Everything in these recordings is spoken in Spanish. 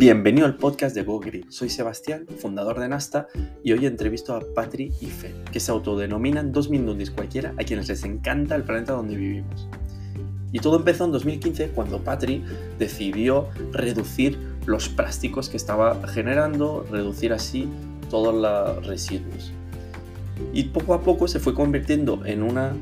Bienvenido al podcast de Go. Soy Sebastián, fundador de Nasta, y hoy entrevisto a Patri y Fer, que se autodenominan dos mindundis cualquiera a quienes les encanta el planeta donde vivimos. Y todo empezó en 2015 cuando Patri decidió reducir los plásticos que estaba generando, reducir así todos los residuos. Y poco a poco se fue convirtiendo en una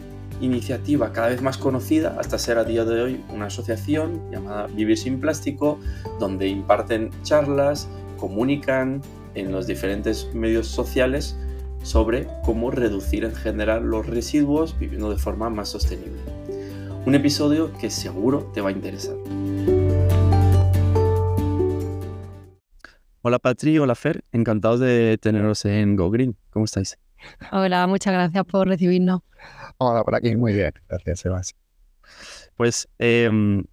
iniciativa cada vez más conocida hasta ser a día de hoy una asociación llamada Vivir sin Plástico, donde imparten charlas, comunican en los diferentes medios sociales sobre cómo reducir en general los residuos viviendo de forma más sostenible. Un episodio que seguro te va a interesar. Hola Patri, hola Fer, encantados de teneros en Go Green. ¿Cómo estáis? Hola, muchas gracias por recibirnos. Hola, por aquí, muy bien. Gracias, Sebas. Pues em,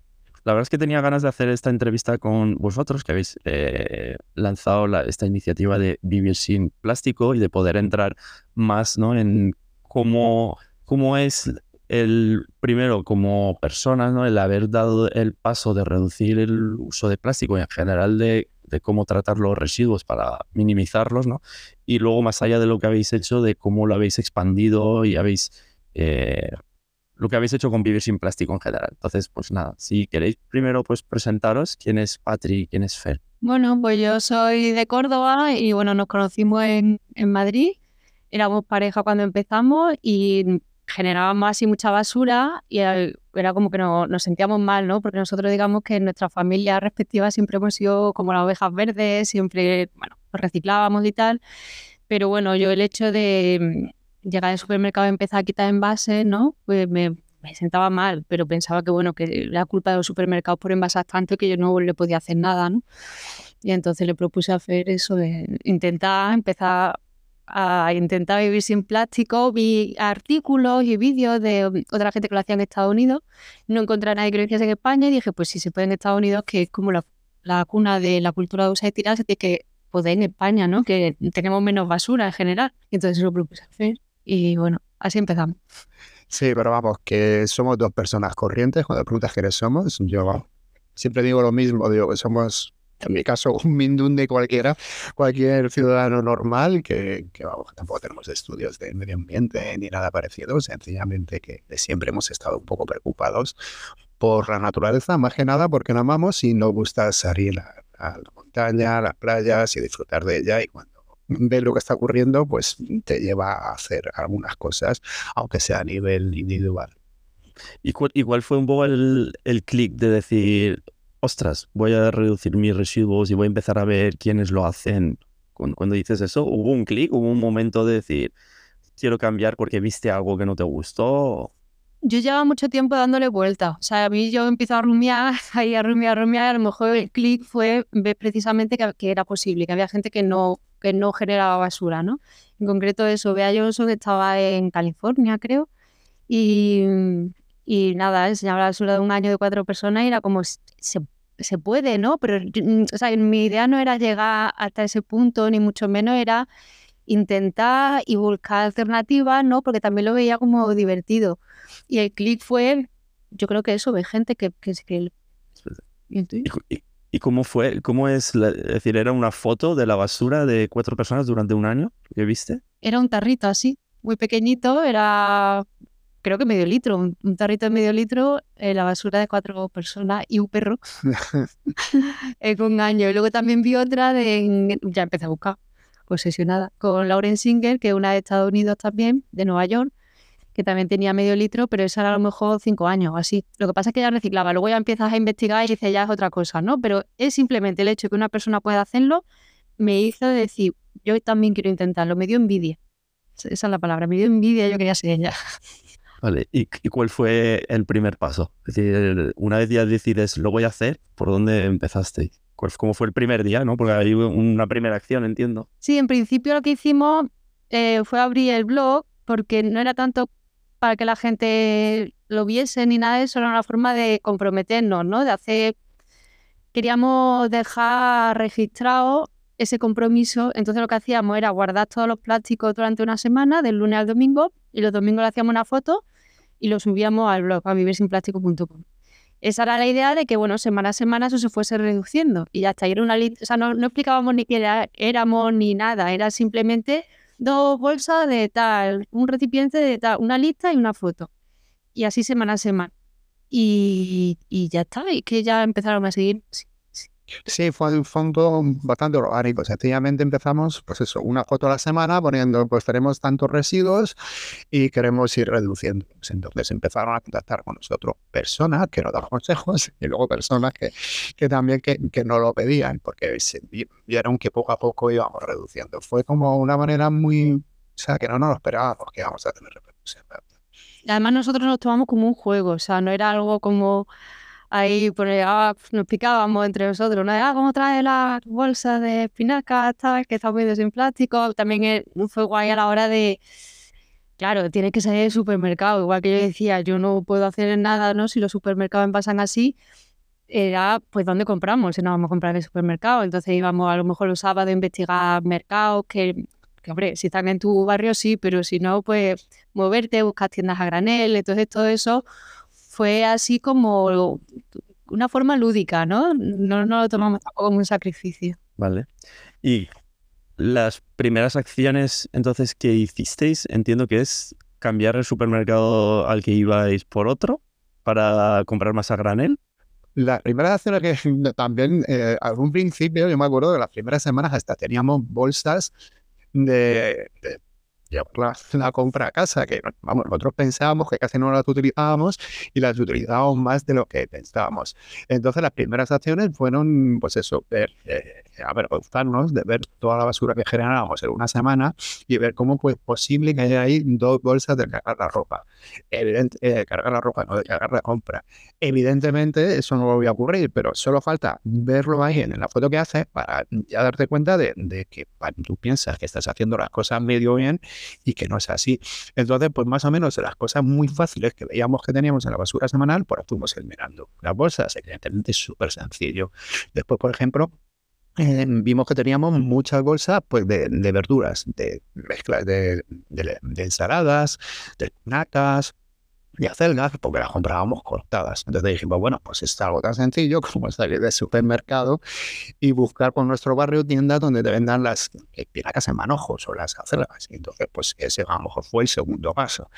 la verdad es que tenía ganas de hacer esta entrevista con vosotros, que habéis eh, lanzado esta iniciativa de vivir sin plástico y de poder entrar más ¿no? en cómo, cómo es el primero como personas, ¿no? el haber dado el paso de reducir el uso de plástico y en general de de cómo tratar los residuos para minimizarlos, ¿no? Y luego más allá de lo que habéis hecho, de cómo lo habéis expandido y habéis... Eh, lo que habéis hecho con Vivir sin Plástico en general. Entonces, pues nada, si queréis primero pues presentaros quién es Patri y quién es Fer. Bueno, pues yo soy de Córdoba y bueno, nos conocimos en, en Madrid. Éramos pareja cuando empezamos y generábamos así mucha basura y era como que nos sentíamos mal, ¿no? Porque nosotros digamos que en nuestra familia respectiva siempre hemos sido como las ovejas verdes, siempre, bueno, reciclábamos y tal. Pero bueno, yo el hecho de llegar al supermercado y empezar a quitar envases, ¿no? Pues me, sentaba mal, pero pensaba que bueno, que era culpa de los supermercados por envasar tanto que yo no le podía hacer nada, ¿no? Y entonces le propuse hacer eso de intentar empezar a intentar vivir sin plástico, vi artículos y vídeos de otra gente que lo hacía en Estados Unidos, no encontré a nadie que lo hiciese en España y dije, pues si se puede en Estados Unidos, que es como la, cuna de la cultura de usar y se tiene que poder en España, ¿no? Que tenemos menos basura en general. Entonces lo propuse hacer y bueno, así empezamos. Sí, pero vamos, que somos dos personas corrientes. Cuando preguntas quiénes somos, yo siempre digo lo mismo, digo que somos en mi caso, un Mindunde cualquiera, cualquier ciudadano normal, que, vamos, tampoco tenemos estudios de medio ambiente ni nada parecido, sencillamente que siempre hemos estado un poco preocupados por la naturaleza, más que nada porque no amamos y nos gusta salir a, la montaña, a las playas y disfrutar de ella y cuando ves lo que está ocurriendo, pues te lleva a hacer algunas cosas, aunque sea a nivel individual. ¿Y cuál, fue un poco el, el clic de decir, ostras, voy a reducir mis residuos y voy a empezar a ver quiénes lo hacen. Cuando, dices eso, hubo un clic, hubo un momento de decir, quiero cambiar porque viste algo que no te gustó. Yo llevaba mucho tiempo dándole vuelta. O sea, a mí yo empiezo a rumiar, ahí a rumiar, a rumiar. A lo mejor el clic fue ver precisamente que, era posible, que había gente que no, que no generaba basura, ¿no? En concreto eso, Bea Johnson estaba en California, creo, y, y nada, enseñaba la basura de un año de cuatro personas y era como, se se puede, ¿no? Pero mm, o sea, mi idea no era llegar hasta ese punto, ni mucho menos era intentar y buscar alternativas, ¿no? Porque también lo veía como divertido. Y el clic fue, yo creo que eso, ve gente que... que, que ¿Y, ¿Y, cómo fue? ¿Cómo es? es decir, ¿era una foto de la basura de cuatro personas durante un año que viste? Era un tarrito así, muy pequeñito, era creo que medio litro, un, tarrito de medio litro, eh, la basura de cuatro personas y un perro en un año. Y luego también vi otra de, ya empecé a buscar, obsesionada, con Lauren Singer, que es una de Estados Unidos también, de Nueva York, que también tenía medio litro, pero esa era a lo mejor cinco años o así. Lo que pasa es que ya reciclaba, luego ya empiezas a investigar y dices, ya es otra cosa, ¿no? Pero es simplemente el hecho de que una persona pueda hacerlo, me hizo decir, yo también quiero intentarlo, me dio envidia. Esa es la palabra, me dio envidia, yo quería ser ella. Vale, ¿Y, cuál fue el primer paso? Es decir, una vez ya decides, lo voy a hacer, ¿por dónde empezaste? ¿Cómo fue el primer día, no? Porque hay una primera acción, entiendo. Sí, en principio lo que hicimos eh, fue abrir el blog, porque no era tanto para que la gente lo viese ni nada de eso, era una forma de comprometernos, ¿no? De hacer... Queríamos dejar registrado ese compromiso, entonces lo que hacíamos era guardar todos los plásticos durante una semana, del lunes al domingo, y los domingos le hacíamos una foto y lo subíamos al blog, a vivirsinplástico.com. esa era la idea de que, bueno, semana a semana eso se fuese reduciendo. Y ya está, era una o sea, no, no explicábamos ni qué éramos ni nada, era simplemente dos bolsas de tal, un recipiente de tal, una lista y una foto. Y así semana a semana. Y, y ya está, y que ya empezaron a seguir. Fue, fue un todo bastante orgánico. Sencillamente empezamos, pues eso, una foto a la semana poniendo, pues tenemos tantos residuos y queremos ir reduciendo. Pues entonces empezaron a contactar con nosotros personas que nos daban consejos y luego personas que, que también que, que no lo pedían porque vieron que poco a poco íbamos reduciendo. Fue como una manera muy, o sea, que no nos lo esperábamos que íbamos a tener repercusión. Además nosotros nos tomamos como un juego, o sea, no era algo como ahí pues, ah, nos picábamos entre nosotros, ¿no? Ah, ¿cómo trae las bolsas de espinacas, tal, que están medio sin plástico? También fue guay a la hora de, claro, tiene que salir del supermercado, igual que yo decía, yo no puedo hacer nada, ¿no? Si los supermercados pasan así, era, pues, ¿dónde compramos? Si no vamos a comprar en el supermercado, entonces íbamos a lo mejor los sábados a investigar mercados, que, que, hombre, si están en tu barrio sí, pero si no, pues, moverte, buscar tiendas a granel, entonces todo eso fue así como una forma lúdica, ¿no? No, no lo tomamos como un sacrificio. Vale. Y las primeras acciones entonces que hicisteis, entiendo que es cambiar el supermercado al que ibais por otro para comprar más a granel. La primera acción que también, eh, algún principio, yo me acuerdo de las primeras semanas hasta teníamos bolsas de llevar la, compra a casa, que vamos, nosotros pensábamos que casi no las utilizábamos y las utilizábamos más de lo que pensábamos. Entonces las primeras acciones fueron, pues eso, ver, eh, avergonzarnos de ver toda la basura que generábamos en una semana y ver cómo fue posible que haya ahí dos bolsas de cargar la ropa. Evidente, eh, cargar la ropa, no de cargar la compra. Evidentemente eso no voy a ocurrir, pero solo falta verlo ahí en la foto que haces para ya darte cuenta de, de que tú piensas que estás haciendo las cosas medio bien y que no es así. Entonces, pues más o menos las cosas muy fáciles que veíamos que teníamos en la basura semanal, pues las fuimos eliminando. Las bolsas, evidentemente, es súper sencillo. Después, por ejemplo, eh, vimos que teníamos muchas bolsas pues, de, verduras, de mezclas de, ensaladas, de nacas, y acelgas porque las comprábamos cortadas. Entonces dijimos, bueno, pues es algo tan sencillo como salir del supermercado y buscar por nuestro barrio tiendas donde te vendan las espinacas en manojos o las acelgas. Entonces, pues ese a lo mejor fue el segundo paso.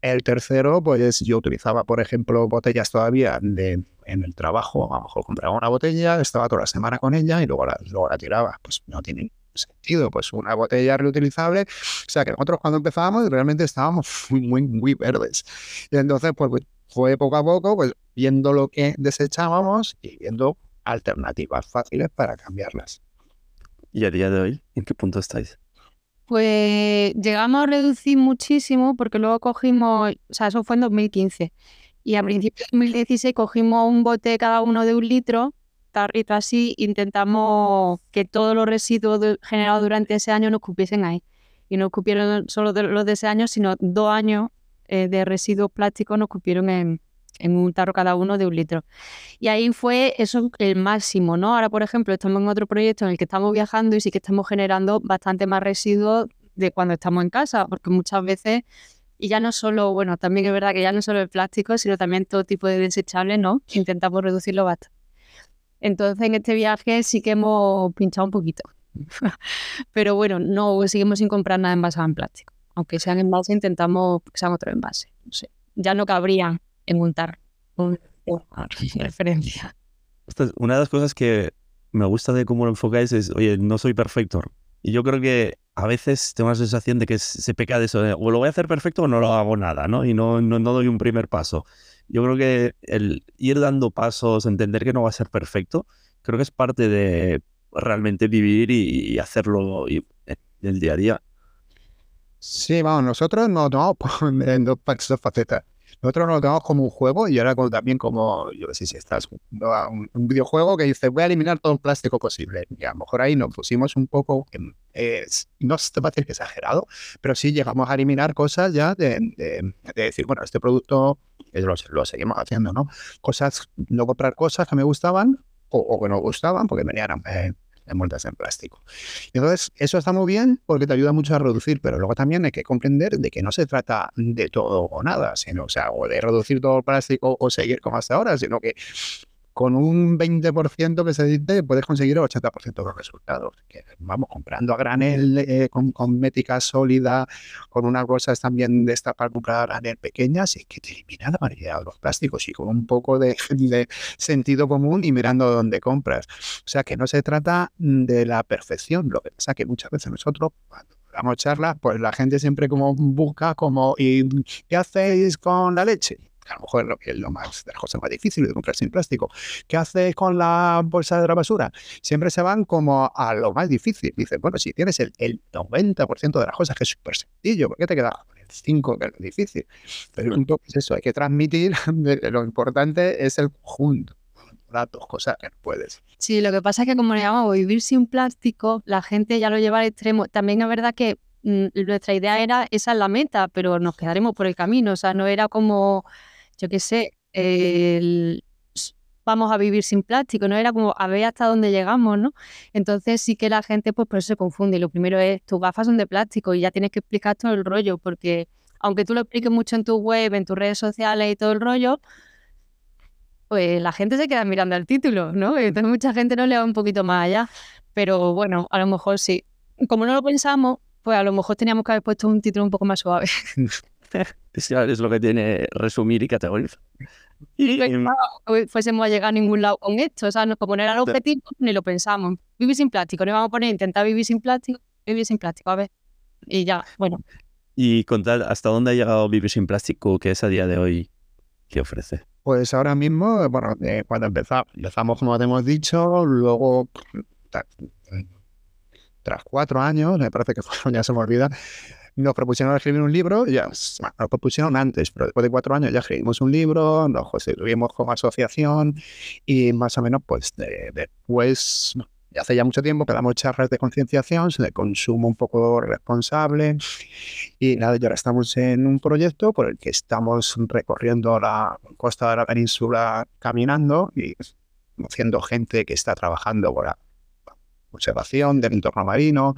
El tercero, pues yo utilizaba, por ejemplo, botellas todavía de, en el trabajo. A lo mejor compraba una botella, estaba toda la semana con ella y luego la, luego la tiraba. Pues no tiene sentido, pues una botella reutilizable. O sea que nosotros cuando empezábamos realmente estábamos muy, muy, muy verdes. Y entonces, pues, pues fue poco a poco, pues viendo lo que desechábamos y viendo alternativas fáciles para cambiarlas. ¿Y a día de hoy en qué punto estáis? Pues llegamos a reducir muchísimo porque luego cogimos, o sea, eso fue en 2015. Y a principios de 2016 cogimos un bote cada uno de un litro tarrito así, intentamos que todos los residuos generados durante ese año nos cupiesen ahí. Y no cupieron solo de los de ese año, sino dos años eh, de residuos plásticos nos cupieron en, en un tarro cada uno de un litro. Y ahí fue eso el máximo, ¿no? Ahora, por ejemplo, estamos en otro proyecto en el que estamos viajando y sí que estamos generando bastante más residuos de cuando estamos en casa, porque muchas veces, y ya no solo, bueno, también es verdad que ya no solo el plástico, sino también todo tipo de desechables, ¿no? Intentamos reducirlo bastante. Entonces en este viaje sí que hemos pinchado un poquito. Pero bueno, no seguimos sin comprar nada envasado en plástico. Aunque sean envases, intentamos que sean otro envase. No sé. Ya no cabría en un tarro. Referencia. Una de las cosas que me gusta de cómo lo enfocáis es, oye, no soy perfecto. Y yo creo que a veces tengo la sensación de que se peca de eso, o lo voy a hacer perfecto o no lo hago nada, ¿no? Y no, no, no doy un primer paso yo creo que el ir dando pasos, entender que no va a ser perfecto, creo que es parte de realmente vivir y, hacerlo y, en el día a día. Sí, vamos, nosotros nos tomamos en dos, facetas. Nosotros nos lo tomamos como un juego y ahora también como, yo no sé si estás, un, un, videojuego que dice voy a eliminar todo el plástico posible. Y a lo mejor ahí nos pusimos un poco, no se va a decir que exagerado, pero sí llegamos a eliminar cosas ya de, de, decir, bueno, este producto lo, lo, seguimos haciendo, ¿no? Cosas, no comprar cosas que me gustaban o, que no gustaban porque venían, eh, envueltas en plástico. Entonces, eso está muy bien porque te ayuda mucho a reducir, pero luego también hay que comprender de que no se trata de todo o nada, sino, o sea, o de reducir todo el plástico o seguir como hasta ahora, sino que con un 20% que se dice puedes conseguir el 80% de los resultados. Vamos, comprando a granel, eh, con, con, métrica sólida, con unas bolsas también de esta para comprar a granel pequeñas, es que te elimina la variedad de los plásticos y con un poco de, de, sentido común y mirando dónde compras. O sea que no se trata de la perfección, lo que pasa que muchas veces nosotros cuando damos charlas, pues la gente siempre como busca como, ¿y qué hacéis con la leche? A lo mejor es lo más de las cosas más difíciles de comprar sin plástico. ¿Qué haces con la bolsa de la basura? Siempre se van como a lo más difícil. Dicen, bueno, si tienes el, el 90% de las cosas, que es súper sencillo, ¿por qué te quedas con el 5 que es difícil? Pero un poco es eso, hay que transmitir, lo importante es el conjunto datos, cosas que puedes. Sí, lo que pasa es que como le llamamos vivir sin plástico, la gente ya lo lleva al extremo. También es verdad que mm, nuestra idea era esa es la meta, pero nos quedaremos por el camino. O sea, no era como yo qué sé, el, vamos a vivir sin plástico, ¿no? Era como a ver hasta dónde llegamos, ¿no? Entonces sí que la gente pues por eso se confunde. Lo primero es, tus gafas son de plástico y ya tienes que explicar todo el rollo, porque aunque tú lo expliques mucho en tu web, en tus redes sociales y todo el rollo, pues la gente se queda mirando el título, ¿no? Entonces mucha gente no le va un poquito más allá. Pero bueno, a lo mejor sí. Como no lo pensamos, pues a lo mejor teníamos que haber puesto un título un poco más suave. es lo que tiene resumir y categorizar. Y, no fuésemos a llegar a ningún lado con esto. O sea, no, como no era el objetivo, ni lo pensamos. Vivir sin plástico, no vamos a poner intentar vivir sin plástico, vivir sin plástico, a ver. Y ya, bueno. Y contar hasta dónde ha llegado vivir sin plástico, que es a día de hoy, ¿qué ofrece? Pues ahora mismo, bueno, eh, cuando empezamos, empezamos como te hemos dicho, luego, tras cuatro años, me parece que fueron, ya se me olvida, nos propusieron escribir un libro, ya nos propusieron antes, pero después de cuatro años ya escribimos un libro, nos constituimos como asociación y más o menos pues después, hace ya mucho tiempo que damos charlas de concienciación, de consumo un poco responsable y nada, y ahora estamos en un proyecto por el que estamos recorriendo la costa de la península caminando y conociendo gente que está trabajando por observación del entorno marino,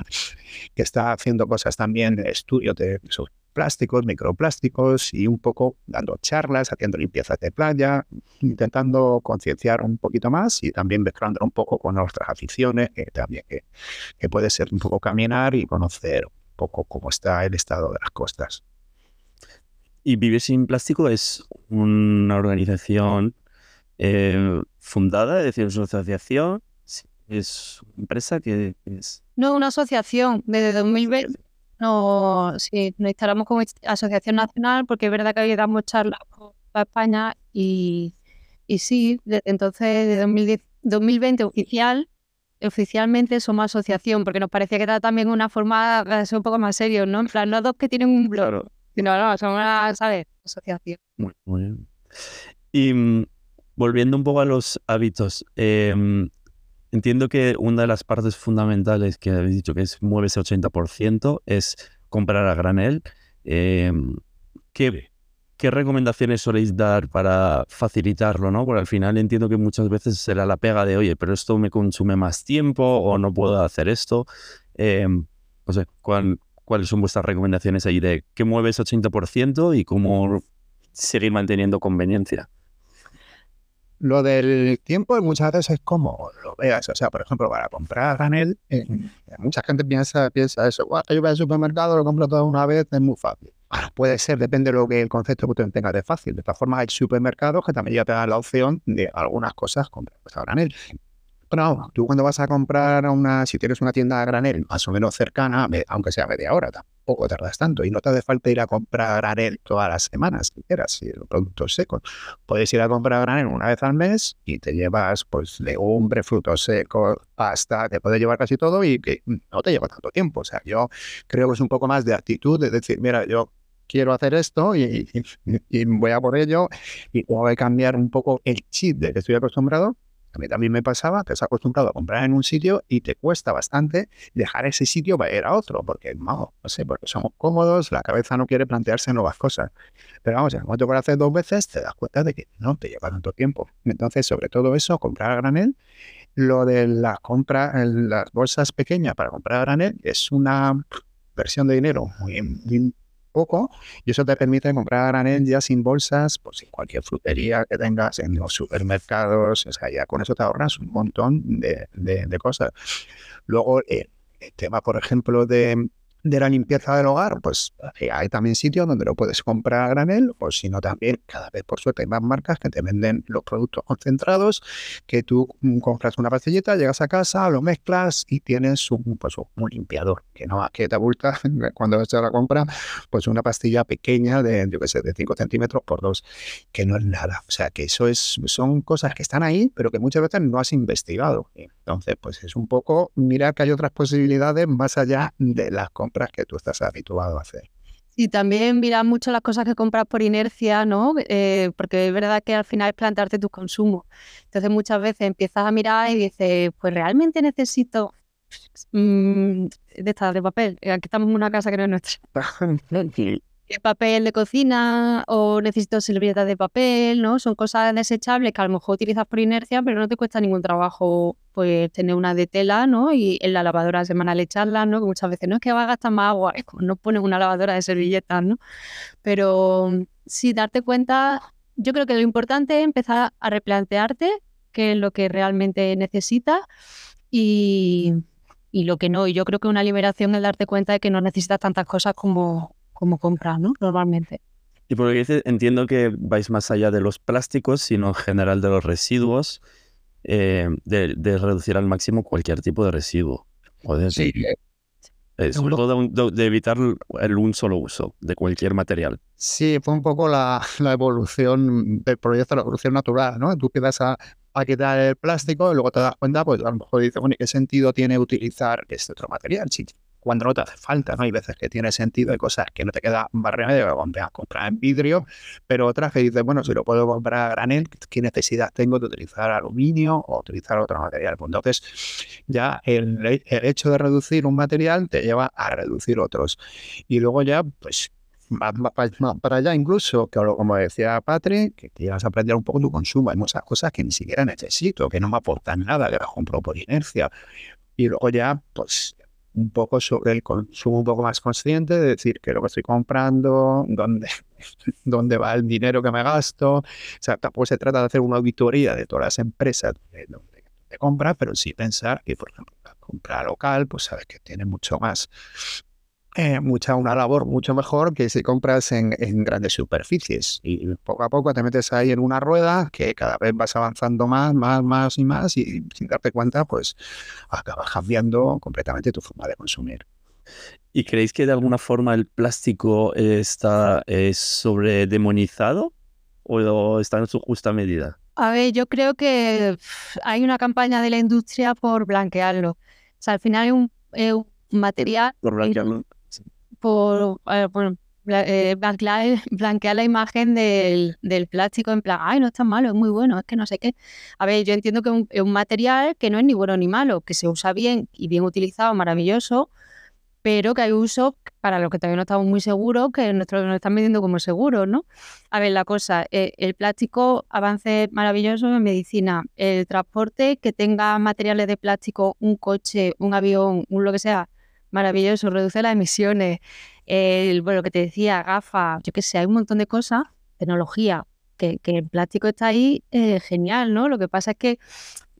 que está haciendo cosas también de estudio de esos plásticos, microplásticos y un poco dando charlas, haciendo limpiezas de playa, intentando concienciar un poquito más y también mezclando un poco con nuestras aficiones, que también que puede ser un poco caminar y conocer un poco cómo está el estado de las costas. Y Vivir sin Plástico es una organización eh, fundada, es decir, es una asociación ¿Es una empresa que es? No, una asociación. Desde 2020 no, sí, nos instalamos como asociación nacional porque es verdad que hoy damos charlas para España y, y sí, desde entonces, de 2020 oficial, oficialmente somos asociación porque nos parecía que era también una forma de ser un poco más serio, ¿no? En plan, no dos que tienen un blog, sino, no, somos una, ¿sabes? Asociación. Muy, muy bien. Y mm, volviendo un poco a los hábitos, eh, Entiendo que una de las partes fundamentales que habéis dicho que es mueve ese 80% es comprar a granel. Em, ¿qué, ¿Qué recomendaciones soléis dar para facilitarlo? ¿no? Porque al final entiendo que muchas veces será la pega de, oye, pero esto me consume más tiempo o no puedo hacer esto. Em, no sé, ¿cuáles son vuestras recomendaciones ahí de qué mueve ese 80% y cómo seguir manteniendo conveniencia? Lo del tiempo muchas veces es como lo veas. O sea, por ejemplo, para comprar granel, eh, mucha gente piensa, piensa eso. yo voy al supermercado, lo compro todo una vez, es muy fácil. puede ser, depende de lo que el concepto que tú tengas de fácil. De esta forma, hay supermercados que también ya te dan la opción de algunas cosas comprar a granel. Pero tú cuando vas a comprar una, si tienes una tienda a granel más o menos cercana, aunque sea media hora, tampoco tardas tanto y no te hace falta ir a comprar granel todas las semanas, si quieras, si los productos secos. Puedes ir a comprar granel una vez al mes y te llevas pues legumbre, frutos secos, pasta, te puedes llevar casi todo y que no te lleva tanto tiempo. O sea, yo creo que es un poco más de actitud, de decir, mira, yo quiero hacer esto y, voy a por ello y voy a cambiar un poco el chip de que estoy acostumbrado a mí también me pasaba, te has acostumbrado a comprar en un sitio y te cuesta bastante dejar ese sitio para ir a otro, porque no, no sé, porque somos cómodos, la cabeza no quiere plantearse nuevas cosas. Pero vamos, en que lo haces dos veces, te das cuenta de que no te lleva tanto tiempo. Entonces, sobre todo eso, comprar a granel Lo de la compra, el- las bolsas pequeñas para comprar a granel es una versión de dinero muy, muy poco y eso te permite comprar a granel ya sin bolsas, pues en cualquier frutería que tengas, en los supermercados, o sea, ya con eso te ahorras un montón de, de- cosas. Luego, eh, el tema, por ejemplo, de, de la limpieza del hogar, pues eh, hay también sitios donde lo puedes comprar a granel, o si no también, cada vez por suerte hay más marcas que te venden los productos concentrados, que tú mm, compras una pastillita, llegas a casa, lo mezclas y tienes un, pues, un limpiador, que no que te abulta cuando vas a la compra, pues una pastilla pequeña de, yo qué sé, de 5 centímetros por 2, que no es nada. O sea, que eso es, son cosas que están ahí, pero que muchas veces no has investigado. Entonces, pues es un poco mirar que hay otras posibilidades más allá de las compras que tú estás habituado a hacer. Y también mirar mucho las cosas que compras por inercia, ¿no? Eh, porque es verdad que al final es plantearte tus consumos. Entonces muchas veces empiezas a mirar y dices, pues realmente necesito mm, de estas de papel. Aquí estamos en una casa que no es nuestra. ¿El papel de cocina o necesito servilletas de papel, ¿no? Son cosas desechables que a lo mejor utilizas por inercia, pero no te cuesta ningún trabajo pues tener una de tela, ¿no? Y en la lavadora semanal echarla, ¿no? Que muchas veces no es que va a gastar más agua, es no pones una lavadora de servilletas, ¿no? Pero sí, darte cuenta, yo creo que lo importante es empezar a replantearte qué es lo que realmente necesitas y, y lo que no. Y yo creo que una liberación es darte cuenta de que no necesitas tantas cosas como, como compras, ¿no? Normalmente. Y por lo que entiendo que vais más allá de los plásticos, sino en general de los residuos, eh, de, de reducir al máximo cualquier tipo de residuo. O de, Sí, eh, sobre todo de, de- evitar el un solo uso de cualquier material. Sí, fue un poco la, la evolución del proyecto, la evolución natural, ¿no? Tú empiezas a, a quitar el plástico y luego te das cuenta, pues a lo mejor dices, bueno, ¿y qué sentido tiene utilizar este otro material? Sí, cuando no te hace falta, ¿no? Hay veces que tiene sentido, hay cosas que no te queda más remedio que comprar, en vidrio, pero otras que dices, bueno, si lo puedo comprar a granel, ¿qué necesidad tengo de utilizar aluminio o utilizar otro material? Pues entonces, ya el, el hecho de reducir un material te lleva a reducir otros. Y luego ya, pues más, más pa- más para allá incluso, que como decía Patrick, que te llevas a aprender un poco tu consumo. Hay muchas cosas que ni siquiera necesito, que no me aportan nada, que las compro por inercia. Y luego ya, pues un poco sobre el consumo un poco más consciente, de decir que lo que estoy comprando, dónde, dónde va el dinero que me gasto. O sea, tampoco se trata de hacer una auditoría de todas las empresas de donde te compras, pero sí pensar que, por ejemplo, la compra local, pues sabes que tiene mucho más eh, mucha una labor mucho mejor que si compras en, en grandes superficies. Y poco a poco te metes ahí en una rueda que cada vez vas avanzando más, más, más y más y sin darte cuenta, pues acabas cambiando completamente tu forma de consumir. ¿Y creéis que de alguna forma el plástico está eh, sobredemonizado o está en su justa medida? A ver, yo creo que hay una campaña de la industria por blanquearlo. O sea, al final es un, es un material Por blanquearlo. Por eh, eh, blanquear, la imagen del, plástico en plan, ay, no es tan malo, es muy bueno, es que no sé qué. A ver, yo entiendo que es un, material que no es ni bueno ni malo, que se usa bien y bien utilizado, maravilloso, pero que hay usos para los que todavía no estamos muy seguros, que nuestros nos están vendiendo como seguros, ¿no? A ver, la cosa, eh, el plástico avance maravilloso en medicina, el transporte que tenga materiales de plástico, un coche, un avión, un lo que sea, maravilloso, reduce las emisiones, el, bueno, lo que te decía, gafas, yo qué sé, hay un montón de cosas, tecnología, que, que el plástico está ahí, eh, genial, ¿no? Lo que pasa es que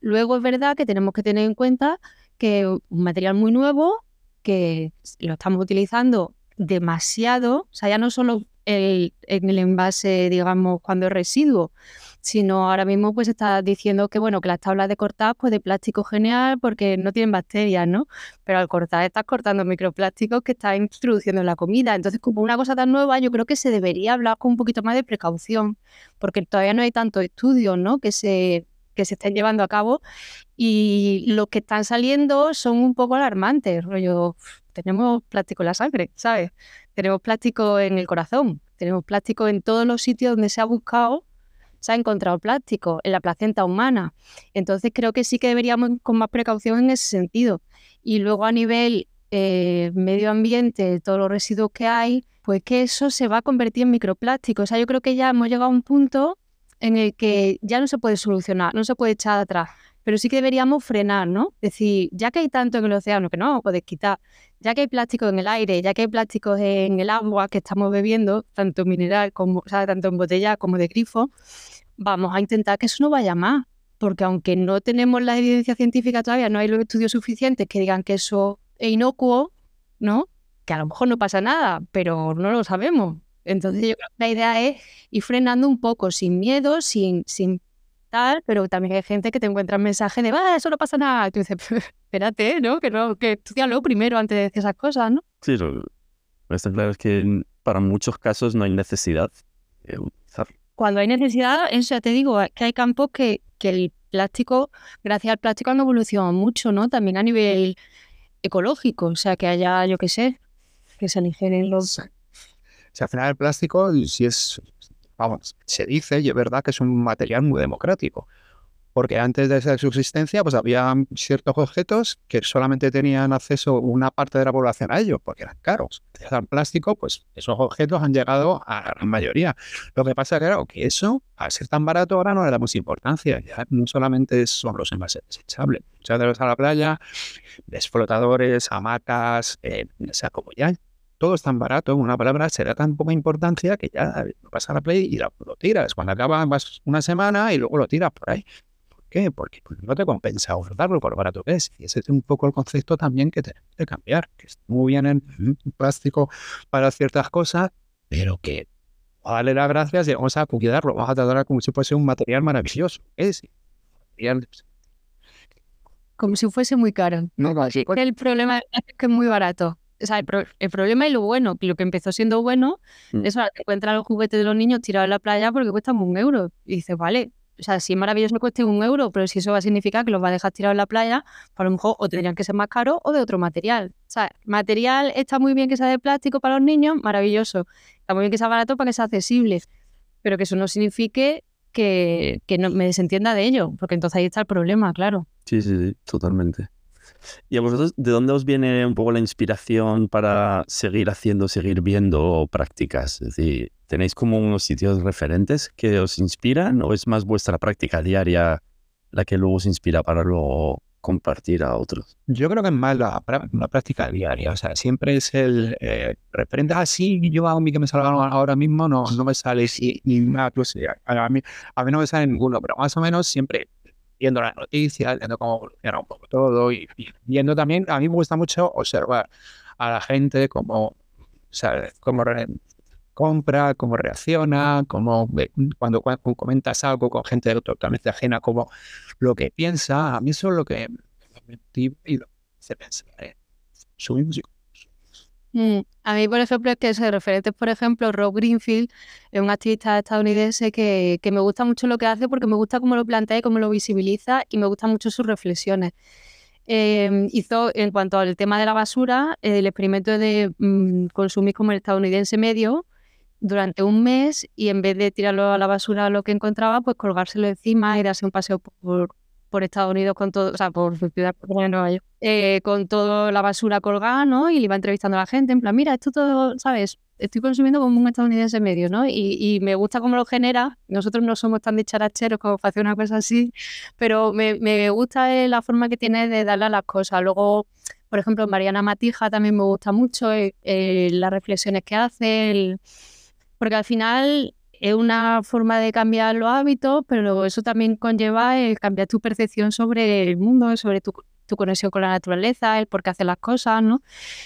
luego es verdad que tenemos que tener en cuenta que un material muy nuevo, que lo estamos utilizando demasiado, o sea, ya no solo el, en el envase, digamos, cuando es residuo, sino ahora mismo pues está diciendo que bueno, que las tablas de cortar pues de plástico genial porque no tienen bacterias, ¿no? Pero al cortar estás cortando microplásticos que estás introduciendo en la comida. Entonces, como una cosa tan nueva, yo creo que se debería hablar con un poquito más de precaución, porque todavía no hay tantos estudios, ¿no? Que se, que se estén llevando a cabo y los que están saliendo son un poco alarmantes, rollo, tenemos plástico en la sangre, ¿sabes? Tenemos plástico en el corazón, tenemos plástico en todos los sitios donde se ha buscado, se ha encontrado plástico, en la placenta humana. Entonces creo que sí que deberíamos con más precaución en ese sentido. Y luego a nivel eh, medio ambiente, todos los residuos que hay, pues que eso se va a convertir en microplástico. O sea, yo creo que ya hemos llegado a un punto en el que ya no se puede solucionar, no se puede echar atrás. Pero sí que deberíamos frenar, ¿no? Decir, ya que hay tanto en el océano que no puedes quitar, ya que hay plástico en el aire, ya que hay plásticos en el agua que estamos bebiendo, tanto mineral como, o sea, tanto en botella como de grifo, vamos a intentar que eso no vaya más. Porque aunque no tenemos la evidencia científica todavía, no hay los estudios suficientes que digan que eso es inocuo, ¿no? Que a lo mejor no pasa nada, pero no lo sabemos. Entonces yo creo que la idea es ir frenando un poco, sin miedo, sin, sin tal, pero también hay gente que te encuentra un mensaje de, va, eso no pasa nada. Y tú dices, espérate, ¿no? Que no, que estudialo primero antes de decir esas cosas, ¿no? Sí, lo que está claro es que para muchos casos no hay necesidad de utilizarlo. Cuando hay necesidad, eso ya te digo, que hay campos que, que el plástico, gracias al plástico han evolucionado mucho, ¿no? También a nivel ecológico, o sea, que haya, yo qué sé, que se aligeren los... O sea, al final el plástico, si es, vamos, se dice, y es verdad que es un material muy democrático. Porque antes de su existencia, pues había ciertos objetos que solamente tenían acceso una parte de la población a ellos, porque eran caros. El plástico, pues esos objetos han llegado a la mayoría. Lo que pasa, claro, que eso, al ser tan barato, ahora no le damos importancia. Ya no solamente son los envases desechables. Muchas veces a la playa, ves flotadores, hamacas, eh, o sea, como ya todo es tan barato, una palabra se da tan poca importancia que ya pasa la play y lo, tiras. Cuando acaba vas una semana y luego lo tiras por ahí. ¿Por qué? Porque pues, no te compensa guardarlo por lo barato que es. Y ese es un poco el concepto también que tenemos que cambiar. Que está muy bien en plástico para ciertas cosas, pero que darle las gracias y vamos a cuidarlo, vamos a tratarlo como si fuese un material maravilloso. Es como si fuese muy caro. No, no, El problema es que es muy barato o sea, el, problema y lo bueno, que lo que empezó siendo bueno, mm. es ahora te encuentras los juguetes de los niños tirados en la playa porque cuestan un euro. Y dices, vale, o sea, si es maravilloso que cueste un euro, pero si eso va a significar que los va a dejar tirados en la playa, pues a lo mejor o tendrían que ser más caros o de otro material. O sea, material está muy bien que sea de plástico para los niños, maravilloso. Está muy bien que sea barato para que sea accesible, pero que eso no signifique que, que no, me desentienda de ello, porque entonces ahí está el problema, claro. Sí, sí, sí, totalmente. ¿Y a vosotros de dónde os viene un poco la inspiración para seguir haciendo, seguir viendo prácticas? Es ¿tenéis como unos sitios referentes que os inspiran o es más vuestra práctica diaria la que luego os inspira para luego compartir a otros? Yo creo que es más la, práctica diaria, o sea, siempre es el eh, referente, ah, yo a mí que me salga ahora mismo no, no me sale, si, ni nada, pues, a, mí, a mí no me sale ninguno, pero más o menos siempre viendo las noticias, viendo cómo evoluciona un poco todo y, viendo también, a mí me gusta mucho observar a la gente cómo, cómo compra, cómo reacciona, cómo cuando, comentas algo con gente totalmente ajena, como lo que piensa, a mí eso es lo que me y lo hace pensar. ¿eh? Mm, a mí, por ejemplo, es que soy referentes, por ejemplo, Rob Greenfield es un activista estadounidense que, me gusta mucho lo que hace porque me gusta cómo lo plantea y cómo lo visibiliza y me gustan mucho sus reflexiones. Em, hizo, en cuanto al tema de la basura, el experimento de mm, consumir como el estadounidense medio durante un mes y en vez de tirarlo a la basura lo que encontraba, pues colgárselo encima y darse un paseo por, por Estados Unidos con todo, o sea, por su ciudad, Nueva York, eh, con toda la basura colgada, ¿no? Y le iba entrevistando a la gente, en plan, mira, esto todo, ¿sabes? Estoy consumiendo como un estadounidense medio, ¿no? Y, me gusta cómo lo genera. Nosotros no somos tan dicharacheros como para hacer una cosa así, pero me, me gusta eh, la forma que tiene de darle a las cosas. Luego, por ejemplo, Mariana Matija también me gusta mucho eh, las reflexiones que hace, porque al final es una forma de cambiar los hábitos, pero eso también conlleva el cambiar tu percepción sobre el mundo, sobre tu, conexión con la naturaleza, el por qué hacer las cosas, ¿no?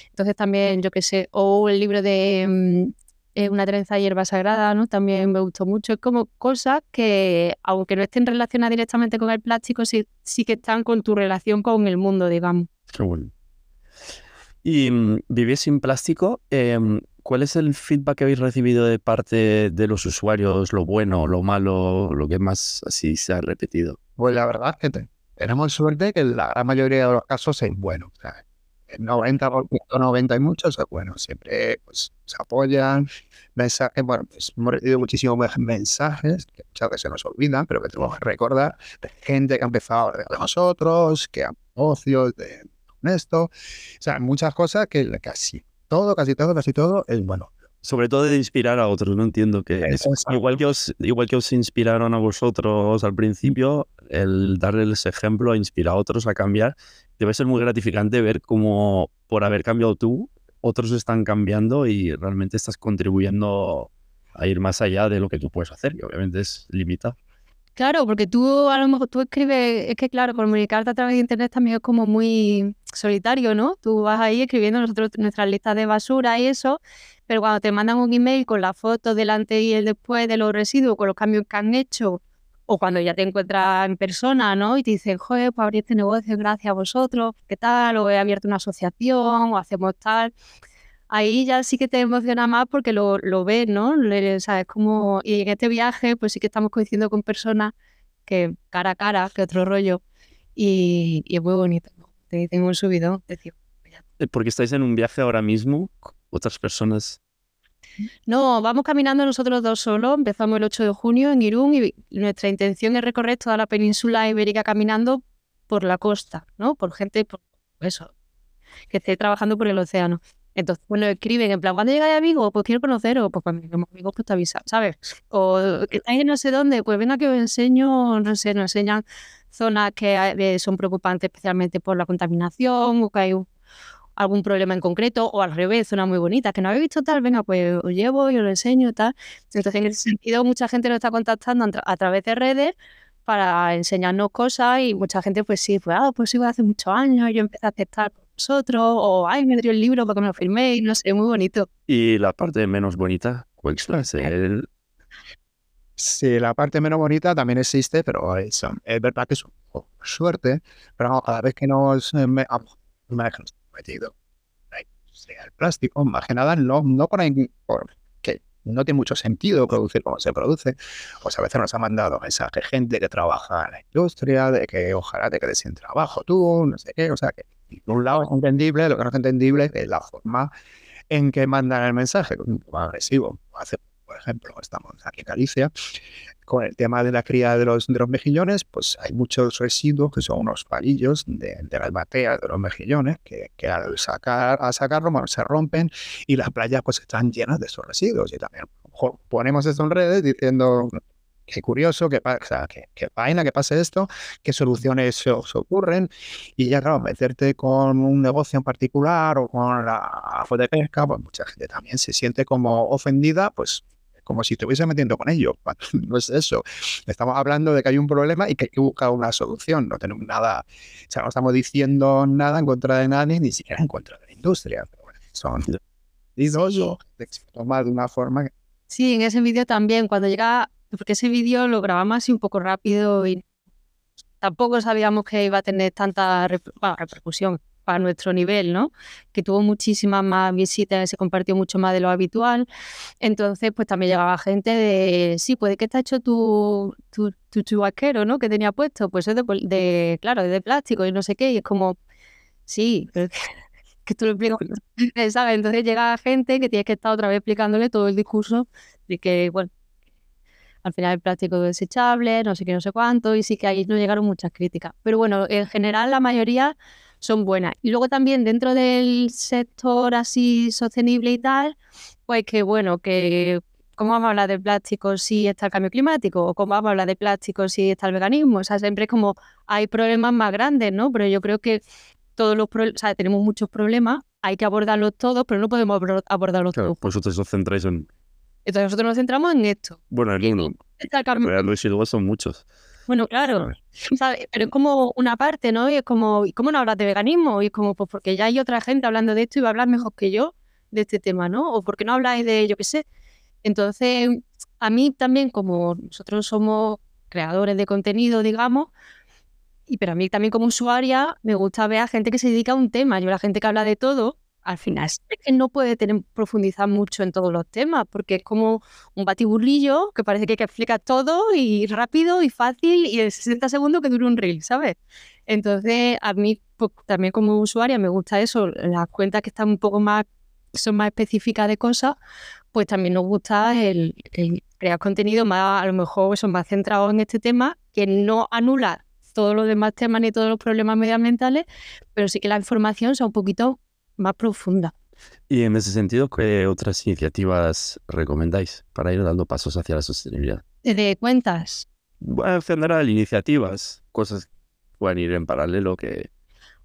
Entonces también, yo qué sé, o el libro de mm, eh, Una trenza de hierba sagrada, ¿no? También me gustó mucho. Es como cosas que, aunque no estén relacionadas directamente con el plástico, sí, sí que están con tu relación con el mundo, digamos. Qué bueno. Y mm, vivir sin plástico, em, ¿cuál es el feedback que habéis recibido de parte de los usuarios? ¿Lo bueno, lo malo, lo que más así se ha repetido? Pues la verdad es que tenemos suerte que la gran mayoría de los casos es bueno. O sea, el 90, 90 y muchos es bueno. Siempre pues, se apoyan. Mensajes, bueno, pues, hemos recibido muchísimos mensajes que muchas veces se nos olvidan, pero que tenemos que recordar de gente que ha empezado de nosotros, que han negocios de esto. O sea, muchas cosas que casi todo, casi todo, casi todo es bueno. sobre todo de inspirar a otros, no entiendo que es, igual que os igual que os inspiraron a vosotros al principio, el darles ejemplo a inspirar a otros a cambiar, debe ser muy gratificante ver cómo por haber cambiado tú, otros están cambiando y realmente estás contribuyendo a ir más allá de lo que tú puedes hacer, y obviamente es limitado. Claro, porque tú a lo mejor tú escribes, es que claro, comunicarte a través de internet también es como muy solitario, ¿no? Tú vas ahí escribiendo nosotros nuestras listas de basura y eso, pero cuando te mandan un email con la foto delante y el después de los residuos, con los cambios que han hecho, o cuando ya te encuentras en persona, ¿no? Y te dicen, joder, pues abrí este negocio gracias a vosotros, ¿qué tal? O he abierto una asociación, o hacemos tal ahí ya sí que te emociona más porque lo, lo ves, ¿no? ¿sabes? Como, y en este viaje, pues sí que estamos coincidiendo con personas que cara a cara, que otro rollo, y, es muy bonito, ¿no? Te tengo un subidón, decir, eh, Porque estáis en un viaje ahora mismo, otras personas. No, vamos caminando nosotros dos solos. Empezamos el 8 de junio en Irún y nuestra intención es recorrer toda la península ibérica caminando por la costa, ¿no? Por gente, por eso, que esté trabajando por el océano. Entonces, bueno, escriben en plan, ¿cuándo llegáis a Vigo? Pues quiero conoceros. Pues cuando lleguemos a Vigo, pues te avisa, ¿sabes? O en no sé dónde, pues venga que os enseño, no sé, nos enseñan zonas que eh, son preocupantes especialmente por la contaminación o que hay algún problema en concreto, o al revés, zonas muy bonitas, que no habéis visto tal, venga, pues os llevo y os lo enseño, tal. Entonces, en ese sentido, mucha gente nos está contactando a, través de redes para enseñarnos cosas y mucha gente, pues sí, pues, ah, pues iba hace muchos años, yo empecé a aceptar vosotros, o ay, me dio el libro para que me lo firméis, no sé, muy bonito. Y la parte menos bonita, ¿cuál es el... Sí, la parte menos bonita también existe, pero es, es verdad que es suerte, pero cada vez que nos eh, me, me metido el plástico, más que nada, no, no por, por que no tiene mucho sentido producir como se produce, pues a veces nos ha mandado mensajes gente que trabaja en la industria, de que ojalá te quedes sin trabajo tú, no sé qué, o sea que por un lado es entendible, lo que no es entendible es la forma en que mandan el mensaje, un poco agresivo. Hace, por ejemplo, estamos aquí en Galicia, con el tema de la cría de los, de los mejillones, pues hay muchos residuos que son unos palillos de, de las bateas de los mejillones que, que al sacar, a sacarlo se rompen y las playas pues están llenas de esos residuos. Y también ponemos esto en redes diciendo qué curioso, qué, pasa, qué, qué vaina que pase esto, qué soluciones se os ocurren. Y ya, claro, meterte con un negocio en particular o con la fuente de pesca, pues mucha gente también se siente como ofendida, pues como si estuviese metiendo con ello. No es eso. Estamos hablando de que hay un problema y que hay que buscar una solución. No tenemos nada, o sea, no estamos diciendo nada en contra de nadie, ni siquiera en contra de la industria. Pero bueno, son yo tomar de una forma. Sí, en ese vídeo también, cuando llega porque ese vídeo lo grabamos así un poco rápido y tampoco sabíamos que iba a tener tanta repercusión para nuestro nivel, ¿no? Que tuvo muchísimas más visitas, se compartió mucho más de lo habitual. Entonces, pues también llegaba gente de, sí, puede que está hecho tu, tu, tu chubaquero, ¿no? Que tenía puesto, pues es de, de, claro, es de plástico y no sé qué, y es como, sí, pero que tú lo explicas, ¿sabes? Entonces llega gente que tienes que estar otra vez explicándole todo el discurso de que, bueno, al final el plástico desechable, no sé qué, no sé cuánto, y sí que ahí nos llegaron muchas críticas. Pero bueno, en general la mayoría son buenas. Y luego también dentro del sector así sostenible y tal, pues que bueno, que ¿cómo vamos a hablar de plástico si está el cambio climático? ¿O cómo vamos a hablar de plástico si está el veganismo? O sea, siempre es como hay problemas más grandes, ¿no? Pero yo creo que todos los problemas, o sea, tenemos muchos problemas, hay que abordarlos todos, pero no podemos abordarlos todos. Pues vosotros os centráis en entonces nosotros nos centramos en esto. Bueno, el uno. Pero los residuos son muchos. Bueno, claro, pero es como una parte, ¿no? Y es como, ¿cómo no hablas de veganismo? Y es como, pues porque ya hay otra gente hablando de esto y va a hablar mejor que yo de este tema, ¿no? O porque no habláis de, yo qué sé. Entonces, a mí también, como nosotros somos creadores de contenido, digamos, y pero a mí también como usuaria me gusta ver a gente que se dedica a un tema. Yo la gente que habla de todo, al final es que no puede profundizar mucho en todos los temas, porque es como un batiburrillo que parece que explicar todo y rápido y fácil y en 60 segundos que dure un reel, ¿sabes? Entonces, a mí pues, también como usuaria me gusta eso, las cuentas que están un poco más, son más específicas de cosas, pues también nos gusta el, crear contenido más, a lo mejor son más centrados en este tema, que no anula todos los demás temas ni todos los problemas medioambientales, pero sí que la información sea un poquito más profunda. Y en ese sentido, ¿qué otras iniciativas recomendáis para ir dando pasos hacia la sostenibilidad? ¿De cuentas? Bueno, en general, iniciativas, cosas que puedan ir en paralelo que...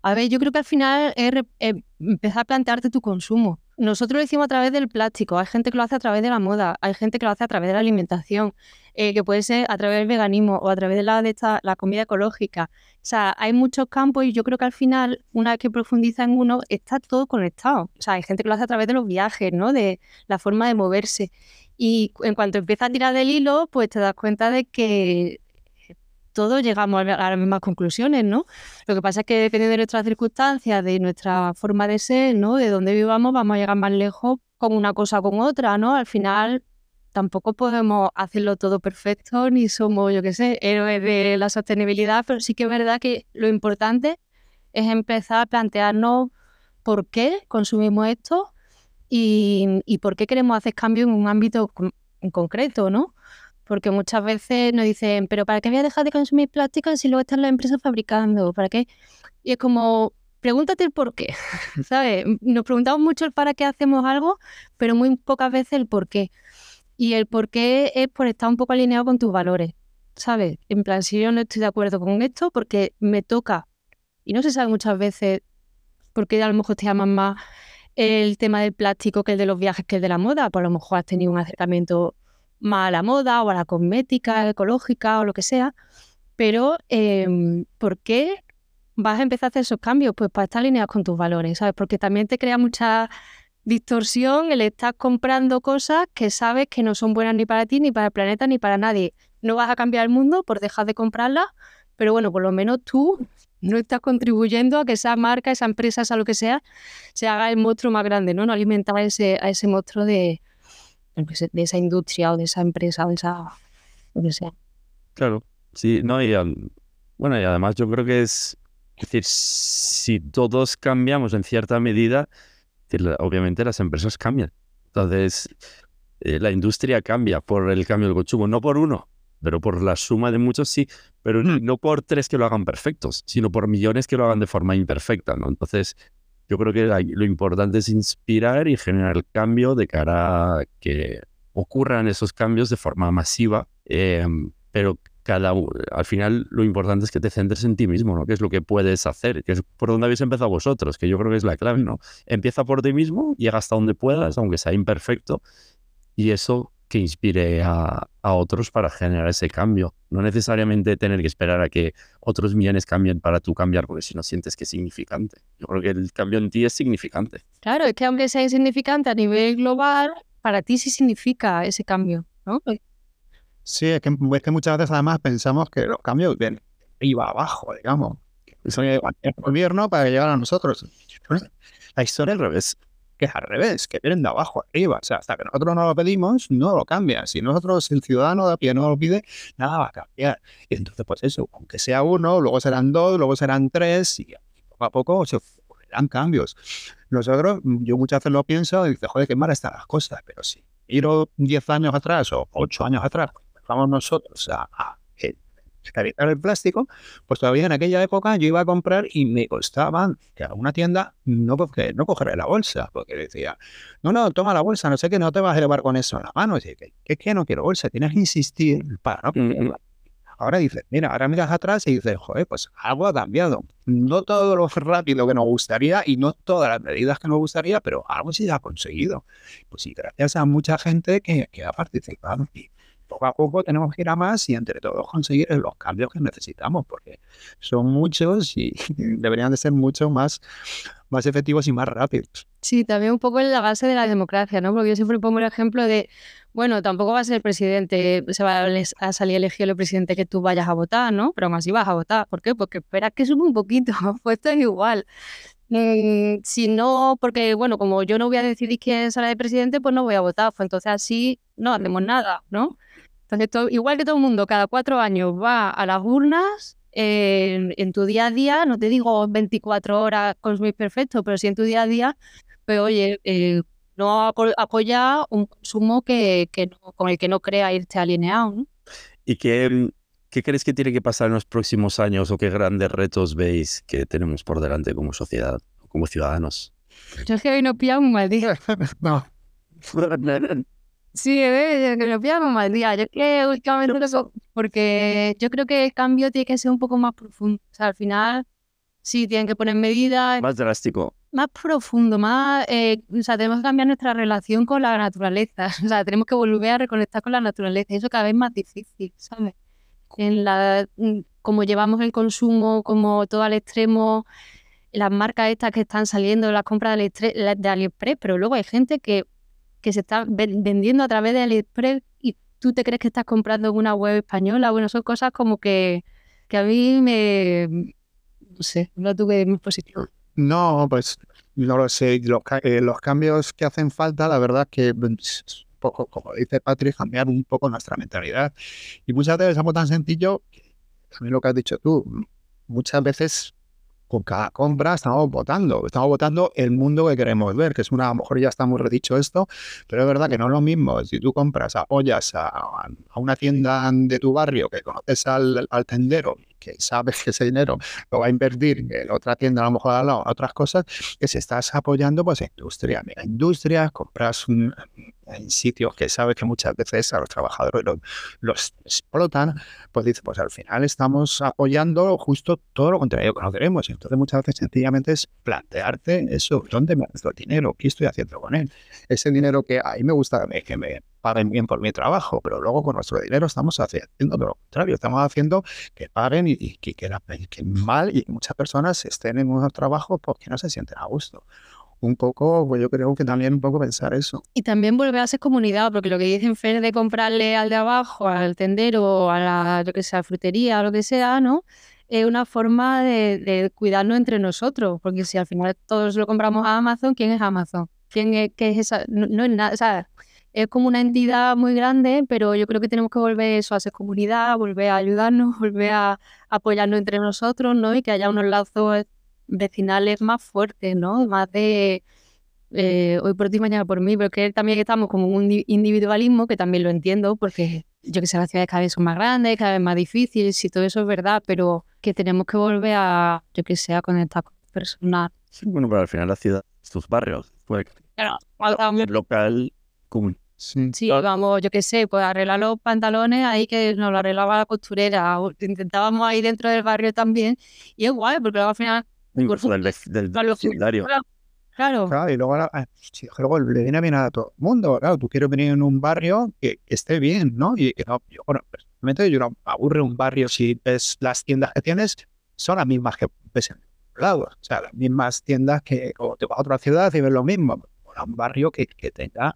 A ver, yo creo que al final es eh, empezar a plantearte tu consumo. Nosotros lo hicimos a través del plástico, hay gente que lo hace a través de la moda, hay gente que lo hace a través de la alimentación, eh, que puede ser a través del veganismo o a través de la, de esta, la comida ecológica. O sea, hay muchos campos y yo creo que al final, una vez que profundiza en uno, está todo conectado. O sea, hay gente que lo hace a través de los viajes, ¿no? De la forma de moverse. Y en cuanto empiezas a tirar del hilo, pues te das cuenta de que todos llegamos a las mismas conclusiones, ¿no? Lo que pasa es que dependiendo de nuestras circunstancias, de nuestra forma de ser, ¿no? De dónde vivamos, vamos a llegar más lejos con una cosa o con otra, ¿no? Al final tampoco podemos hacerlo todo perfecto, ni somos, yo qué sé, héroes de la sostenibilidad, pero sí que es verdad que lo importante es empezar a plantearnos por qué consumimos esto y, por qué queremos hacer cambios en un ámbito en concreto, ¿no? Porque muchas veces nos dicen, pero ¿para qué voy a dejar de consumir plástico si luego están las empresas fabricando? ¿Para qué? Y es como, pregúntate el por qué, ¿sabes? Nos preguntamos mucho el para qué hacemos algo, pero muy pocas veces el por qué. Y el por qué es por estar un poco alineado con tus valores, ¿sabes? En plan, si yo no estoy de acuerdo con esto porque me toca, y no se sabe muchas veces por qué a lo mejor te llaman más el tema del plástico que el de los viajes que el de la moda, pues a lo mejor has tenido un acercamiento más a la moda o a la cosmética ecológica o lo que sea, pero em, ¿por qué vas a empezar a hacer esos cambios? Pues para estar alineados con tus valores, ¿sabes? Porque también te crea mucha distorsión el estar comprando cosas que sabes que no son buenas ni para ti, ni para el planeta, ni para nadie. No vas a cambiar el mundo por dejar de comprarlas, pero bueno, por lo menos tú no estás contribuyendo a que esa marca, esa empresa, esa lo que sea, se haga el monstruo más grande, ¿no? No alimentar a ese, a ese monstruo de, de esa industria o de esa empresa o de esa lo que sea. Claro, sí, no, y bueno, y además yo creo que es, es decir, si todos cambiamos en cierta medida, obviamente las empresas cambian. Entonces, eh, la industria cambia por el cambio del consumo, no por uno, pero por la suma de muchos sí, pero mm. no por tres que lo hagan perfectos, sino por millones que lo hagan de forma imperfecta, ¿no? Entonces, yo creo que lo importante es inspirar y generar el cambio de cara a que ocurran esos cambios de forma masiva, em, pero cada al final lo importante es que te centres en ti mismo, ¿no? Que es lo que puedes hacer, que es por donde habéis empezado vosotros, que yo creo que es la clave, ¿no? Empieza por ti mismo, llega hasta donde puedas, aunque sea imperfecto, y eso que inspire a, otros para generar ese cambio. No necesariamente tener que esperar a que otros millones cambien para tú cambiar, porque si no sientes que es significante. Yo creo que el cambio en ti es significante. Claro, es que aunque sea insignificante a nivel global, para ti sí significa ese cambio, ¿no? Sí, es que, muchas veces además pensamos que los cambios ven iba abajo, digamos. Eso el gobierno para llegar a nosotros. La historia al revés que es al revés, que vienen de abajo arriba. O sea, hasta que nosotros no lo pedimos, no lo cambia. Si nosotros, el ciudadano de a pie no lo pide, nada va a cambiar. Y entonces, pues eso, aunque sea uno, luego serán dos, luego serán tres, y poco a poco se ocurrirán cambios. Nosotros, yo muchas veces lo pienso y digo, joder, qué mal están las cosas, pero sí. Ir 10 años atrás o 8 años atrás, vamos nosotros a evitar el plástico, pues todavía en aquella época yo iba a comprar y me costaba que a una tienda no, porque, no cogeré la bolsa, porque decía, no, no, toma la bolsa, no sé qué, no te vas a llevar con eso en la mano. Y que, es que no quiero bolsa, tienes que insistir para no mm, mm. Ahora dices, mira, ahora miras atrás y dices, joder, pues algo ha cambiado. No todo lo rápido que nos gustaría y no todas las medidas que nos gustaría, pero algo sí se ha conseguido. Pues sí, gracias a mucha gente que, que ha participado. Poco a poco tenemos que ir a más y entre todos conseguir los cambios que necesitamos, porque son muchos y deberían de ser mucho más, más efectivos y más rápidos. Sí, también un poco en la base de la democracia, ¿no? Porque yo siempre pongo el ejemplo de, bueno, tampoco va a ser el presidente, se va a salir elegido el presidente que tú vayas a votar, ¿no? Pero aún así vas a votar. ¿Por qué? Porque esperas que suba un poquito, pues esto es igual. Mm, si no, porque bueno, como yo no voy a decidir quién sale de presidente, pues no voy a votar. Pues entonces así no hacemos nada, ¿no? Entonces, igual que todo el mundo, cada cuatro años va a las urnas, en, tu día a día, no te digo 24 horas consumir perfecto, pero sí en tu día a día, pues oye, eh, no apoya un consumo que, con el que no crea irte alineado. ¿Y qué, qué crees que tiene que pasar en los próximos años o qué grandes retos veis que tenemos por delante como sociedad, como ciudadanos? Yo es que hoy nos pilla un mal día. no. Sí, eh, que nos pilla un mal día. Yo es que últimamente lo so- porque yo creo que el cambio tiene que ser un poco más profundo. O sea, al final sí tienen que poner medidas Más drástico. más profundo, más, eh, o sea, tenemos que cambiar nuestra relación con la naturaleza, o sea, tenemos que volver a reconectar con la naturaleza, eso cada vez más difícil, ¿sabes? En la, mm, como llevamos el consumo, como todo al extremo, las marcas estas que están saliendo, las compras de, de AliExpress, pero luego hay gente que, que se está ven- vendiendo a través de AliExpress y tú te crees que estás comprando en una web española, bueno, son cosas como que, que a mí me, no sé, no tuve muy positivo. No, pues no lo sé. Los, eh, los cambios que hacen falta, la verdad que mm, poco, como dice Patrick, cambiar un poco nuestra mentalidad. Y muchas veces es algo tan sencillo, también lo que has dicho tú, muchas veces con cada compra estamos votando, estamos votando el mundo que queremos ver, que es una, a lo mejor ya está muy redicho esto, pero es verdad que no es lo mismo si tú compras, apoyas a, una tienda de tu barrio que conoces al, tendero, que sabes que ese dinero lo va a invertir en otra tienda, a lo mejor a otras cosas, que si estás apoyando pues industria, mega industria, compras un- en sitios que sabes que muchas veces a los trabajadores los, los explotan, pues dices, pues al final estamos apoyando justo todo lo contrario que no queremos. Entonces muchas veces sencillamente es plantearte eso, ¿dónde me gasto el dinero? ¿Qué estoy haciendo con él? Ese dinero que a mí me gusta que me, paguen bien por mi trabajo, pero luego con nuestro dinero estamos haciendo lo contrario, estamos haciendo que paguen y, y que, que, que mal y muchas personas estén en unos trabajos porque no se sienten a gusto. Un poco, pues yo creo que también un poco pensar eso. Y también volver a ser comunidad, porque lo que dicen Fer de comprarle al de abajo, al tendero, a la, yo que sé, a la frutería, lo que sea, ¿no? Es una forma de, cuidarnos entre nosotros, porque si al final todos lo compramos a Amazon, ¿quién es Amazon? ¿Quién es, qué es esa? No, no es nada, o sea, es como una entidad muy grande, pero yo creo que tenemos que volver eso a ser comunidad, volver a ayudarnos, volver a apoyarnos entre nosotros, ¿no? Y que haya unos lazos vecinales más fuertes, ¿no? Más de eh, hoy por ti, mañana por mí, pero que también estamos como un di- individualismo, que también lo entiendo, porque yo que sé, las ciudades cada vez son más grandes, cada vez más difíciles, y todo eso es verdad, pero que tenemos que volver a, yo que sé, a conectar con personal. Sí, bueno, pero al final la ciudad, tus barrios, fue Claro, vamos- local, común. Sí. Sí, vamos, yo qué sé, pues arreglar los pantalones ahí que nos lo arreglaba la costurera, intentábamos ahí dentro del barrio también, y es guay, porque luego al final, Incluso del, del claro, vecindario. claro, Claro, y luego, la- ah, luego le viene bien a todo el mundo. Claro, tú quieres venir en un barrio que, que esté bien, ¿no? Y que no, yo, bueno, personalmente yo no me aburre un barrio si ves las tiendas que tienes, son las mismas que ves en lados. O sea, las mismas tiendas que, o te vas a otra ciudad y ves lo mismo. Bueno, un barrio que, que tenga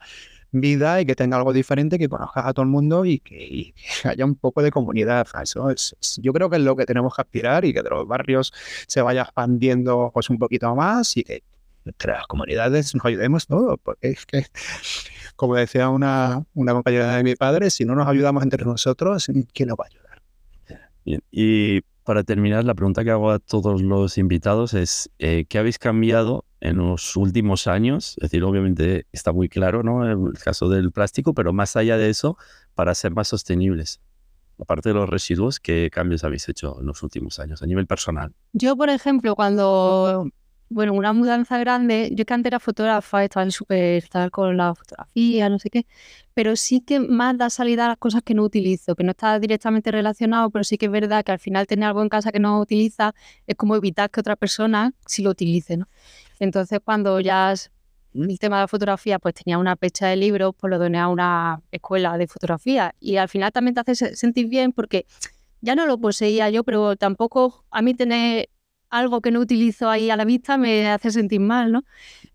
vida y que tenga algo diferente, que conozcas a todo el mundo y que, haya un poco de comunidad. Eso es, es- yo creo que es lo que tenemos que aspirar y que de los barrios se vaya expandiendo pues un poquito más y que entre las comunidades nos ayudemos todos, porque es que, como decía una, una compañera de mi padre, si no nos ayudamos entre nosotros, ¿quién nos va a ayudar? Bien, Y para terminar, la pregunta que hago a todos los invitados es, eh, ¿qué habéis cambiado en los últimos años? Es decir, obviamente está muy claro, ¿no? El caso del plástico, pero más allá de eso, para ser más sostenibles. Aparte de los residuos, ¿qué cambios habéis hecho en los últimos años a nivel personal? Yo, por ejemplo, cuando, bueno, una mudanza grande, yo que antes era fotógrafa, estaba súper tal con la fotografía, no sé qué, pero sí que más da salida a las cosas que no utilizo, que no está directamente relacionado, pero sí que es verdad que al final tener algo en casa que no utiliza es como evitar que otra persona sí lo utilice, ¿no? Entonces, cuando ya el tema de la fotografía, pues tenía una pecha de libros, pues lo doné a una escuela de fotografía y al final también te hace se- sentir bien porque ya no lo poseía yo, pero tampoco a mí tener algo que no utilizo ahí a la vista me hace sentir mal, ¿no?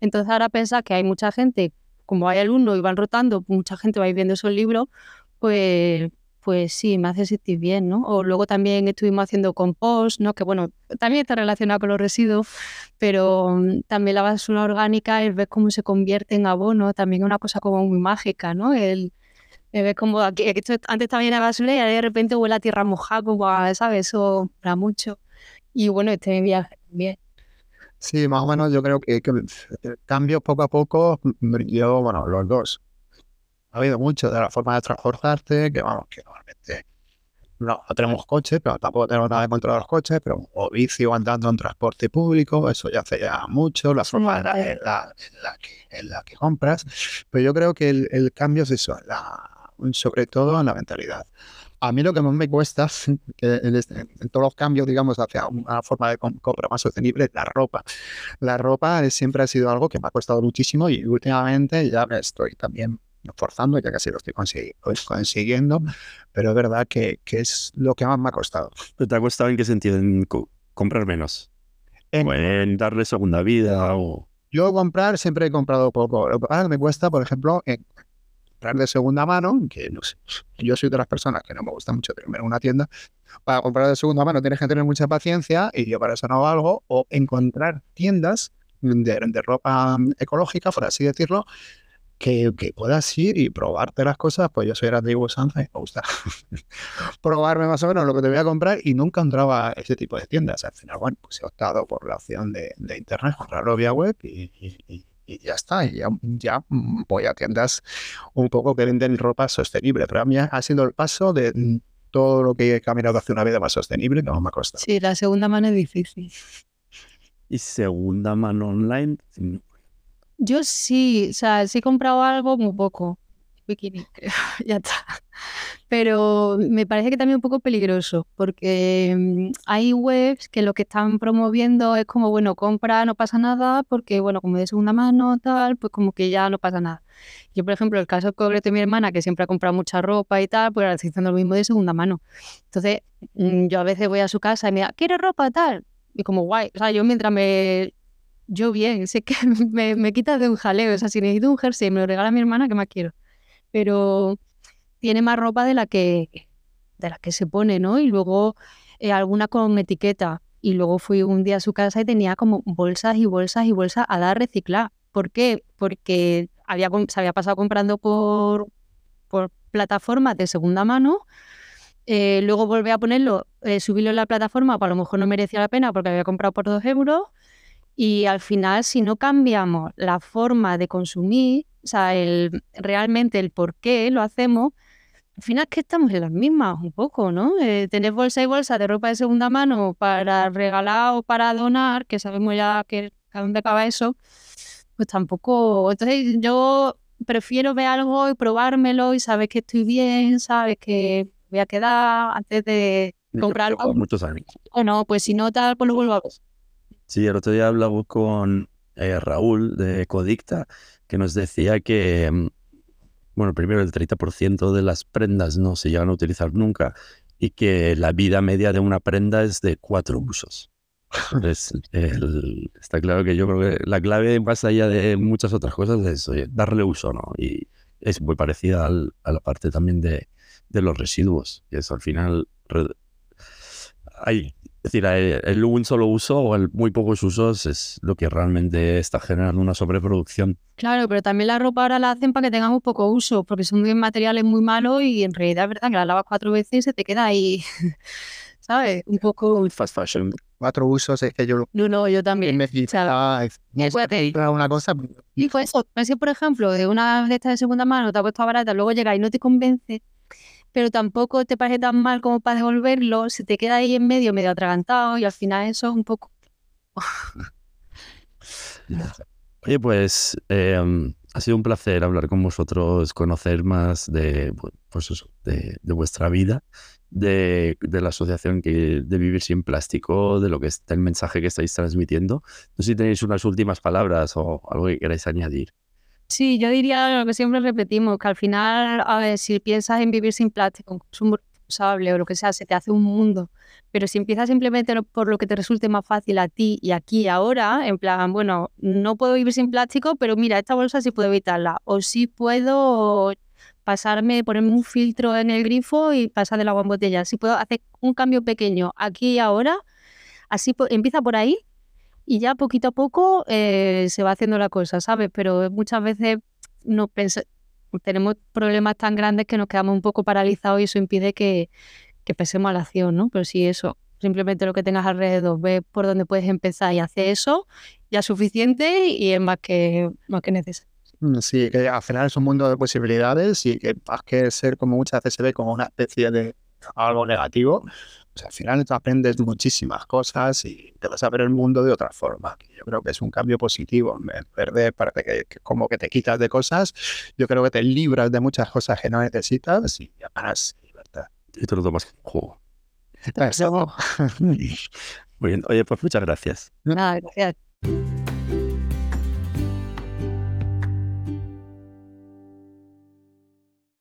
Entonces ahora pensar que hay mucha gente, como hay alumnos y van rotando, mucha gente va viendo esos libros, pues, pues sí, me hace sentir bien, ¿no? O luego también estuvimos haciendo compost, ¿no? Que bueno, también está relacionado con los residuos, pero mm, también la basura orgánica, el ver cómo se convierte en abono, también es una cosa como muy mágica, ¿no? El, el ver cómo aquí, esto antes llena de basura y de repente huele a tierra mojada, como ¿sabes? Eso para mucho. Y bueno, este viaje también. Sí, más o menos yo creo que, que el cambio poco a poco, mm, yo, bueno, los dos. Ha habido mucho de la forma de transportarte, que vamos, que normalmente no, no tenemos coche, pero tampoco tenemos nada en contra de los coches, pero o vicio andando en transporte público, eso ya hace ya mucho, la forma en la, en la- en la que, en la que compras. Pero yo creo que el, el cambio es eso, sobre todo en la mentalidad. A mí lo que más me cuesta este- en todos los cambios, digamos, hacia una forma de com- compra más sostenible la ropa. La ropa siempre ha sido algo que me ha costado muchísimo y últimamente ya me estoy también forzando, ya casi lo estoy consiguiendo, pero es verdad que, que es lo que más me ha costado. ¿Pero ¿Te ha costado en qué sentido? ¿En co- comprar menos? En- ¿O en darle segunda vida? O... Yo comprar siempre he comprado poco. Lo que pasa me cuesta, por ejemplo, en comprar de segunda mano, que no sé, yo soy de las personas que no me gusta mucho tener una tienda. Para comprar de segunda mano tienes que tener mucha paciencia y yo para eso no valgo. O encontrar tiendas de, de ropa ecológica, por así decirlo, que, que puedas ir y probarte las cosas. Pues yo soy Sanza y me gusta probarme más o menos lo que te voy a comprar y nunca entraba a ese tipo de tiendas. Al final, bueno, pues he optado por la opción de, de internet, comprarlo vía web y, y- y- ya está. Y ya, ya voy a tiendas un poco que venden ropa sostenible. Pero a mí ha sido el paso de todo lo que he caminado hacia una vida más sostenible que más me ha costado. Sí, la segunda mano es difícil. ¿Y segunda mano online? Yo sí, o sea, sí he comprado algo muy poco. Bikini, ya está. Pero me parece que también un poco peligroso, porque mm, hay webs que lo que están promoviendo es como, bueno, compra, no pasa nada, porque, bueno, como de segunda mano, tal, pues como que ya no pasa nada. Yo, por ejemplo, el caso concreto de mi hermana, que siempre ha comprado mucha ropa y tal, pues ahora estoy haciendo lo mismo de segunda mano. Entonces, mm, yo a veces voy a su casa y me da, ¿quieres ropa tal? Y como guay, o sea, yo mientras me yo bien, sé que me, me quita de un jaleo. O sea, si necesito un jersey me lo regala mi hermana, ¿qué más quiero? Pero tiene más ropa de la que, de la que se pone, ¿no? Y luego eh, alguna con etiqueta. Y luego fui un día a su casa y tenía como bolsas y bolsas y bolsas a dar reciclar. ¿Por qué? Porque había, se había pasado comprando por, por plataformas de segunda mano. eh, luego volví a ponerlo, eh, subirlo en la plataforma, pues a lo mejor no merecía la pena porque había comprado por dos euros. Y al final, si no cambiamos la forma de consumir, o sea, el, realmente el por qué lo hacemos, al final es que estamos en las mismas un poco, ¿no? Eh, tener bolsa y bolsa de ropa de segunda mano para regalar o para donar, que sabemos ya que a dónde acaba eso, pues tampoco. Entonces yo prefiero ver algo y probármelo y saber que estoy bien, sabes que voy a quedar antes de comprar algo. muchos años. O no, pues si no tal, pues lo vuelvo a ver. Sí, el otro día hablaba con eh, Raúl de Codicta, que nos decía que, mm, bueno, primero el 30% de las prendas no se llegan a utilizar nunca y que la vida media de una prenda es de cuatro usos. Entonces, el- está claro que yo creo que la clave, más allá de muchas otras cosas, es oye, darle uso, ¿no? Y es muy parecida al- a la parte también de, de los residuos. Y eso al final re- hay, es decir, el, el un solo uso o el muy pocos usos es lo que realmente está generando una sobreproducción. Claro, pero también la ropa ahora la hacen para que tengamos poco uso, porque son materiales muy malos y en realidad es verdad que la lavas cuatro veces y se te queda ahí, ¿sabes? Un poco... Fast fashion. Cuatro usos es que yo No, no, yo también. necesitaba Acuérdate. una cosa. Y pues eso, es que, por ejemplo, de una de estas de segunda mano te ha puesto barata, luego llega y no te convence, pero tampoco te parece tan mal como para devolverlo, se te queda ahí en medio, medio atragantado y al final eso es un poco... Oye, pues eh, ha sido un placer hablar con vosotros, conocer más de, pues de, de vuestra vida, de, de la asociación que, de Vivir Sin Plástico, de lo que es el mensaje que estáis transmitiendo. No sé si tenéis unas últimas palabras o algo que queráis añadir. Sí, yo diría lo que siempre repetimos, que al final, a ver, si piensas en vivir sin plástico, consumo responsable o lo que sea, se te hace un mundo. Pero si empiezas simplemente por lo que te resulte más fácil a ti y aquí y ahora, en plan, bueno, no puedo vivir sin plástico, pero mira, esta bolsa sí puedo evitarla. O sí puedo pasarme, ponerme un filtro en el grifo y pasar del agua en botella. Si puedo hacer un cambio pequeño aquí y ahora, así empieza por ahí y ya poquito a poco eh, se va haciendo la cosa, ¿sabes? Pero muchas veces no tenemos problemas tan grandes que nos quedamos un poco paralizados y eso impide que, que pensemos a la acción, ¿no? Pero si eso, simplemente lo que tengas alrededor, ves por dónde puedes empezar y hacer eso, ya es suficiente y es más que, más que necesario. Mm, Sí, que al final es un mundo de posibilidades y que más que ser como muchas veces se ve como una especie de algo negativo, pues al final tú aprendes muchísimas cosas y te vas a ver el mundo de otra forma. Yo creo que es un cambio positivo. En vez de parece que, que como que te quitas de cosas, yo creo que te libras de muchas cosas que no necesitas y ganas libertad. Y te lo tomas como juego. Muy bien. Oye, pues muchas gracias. Nada, gracias.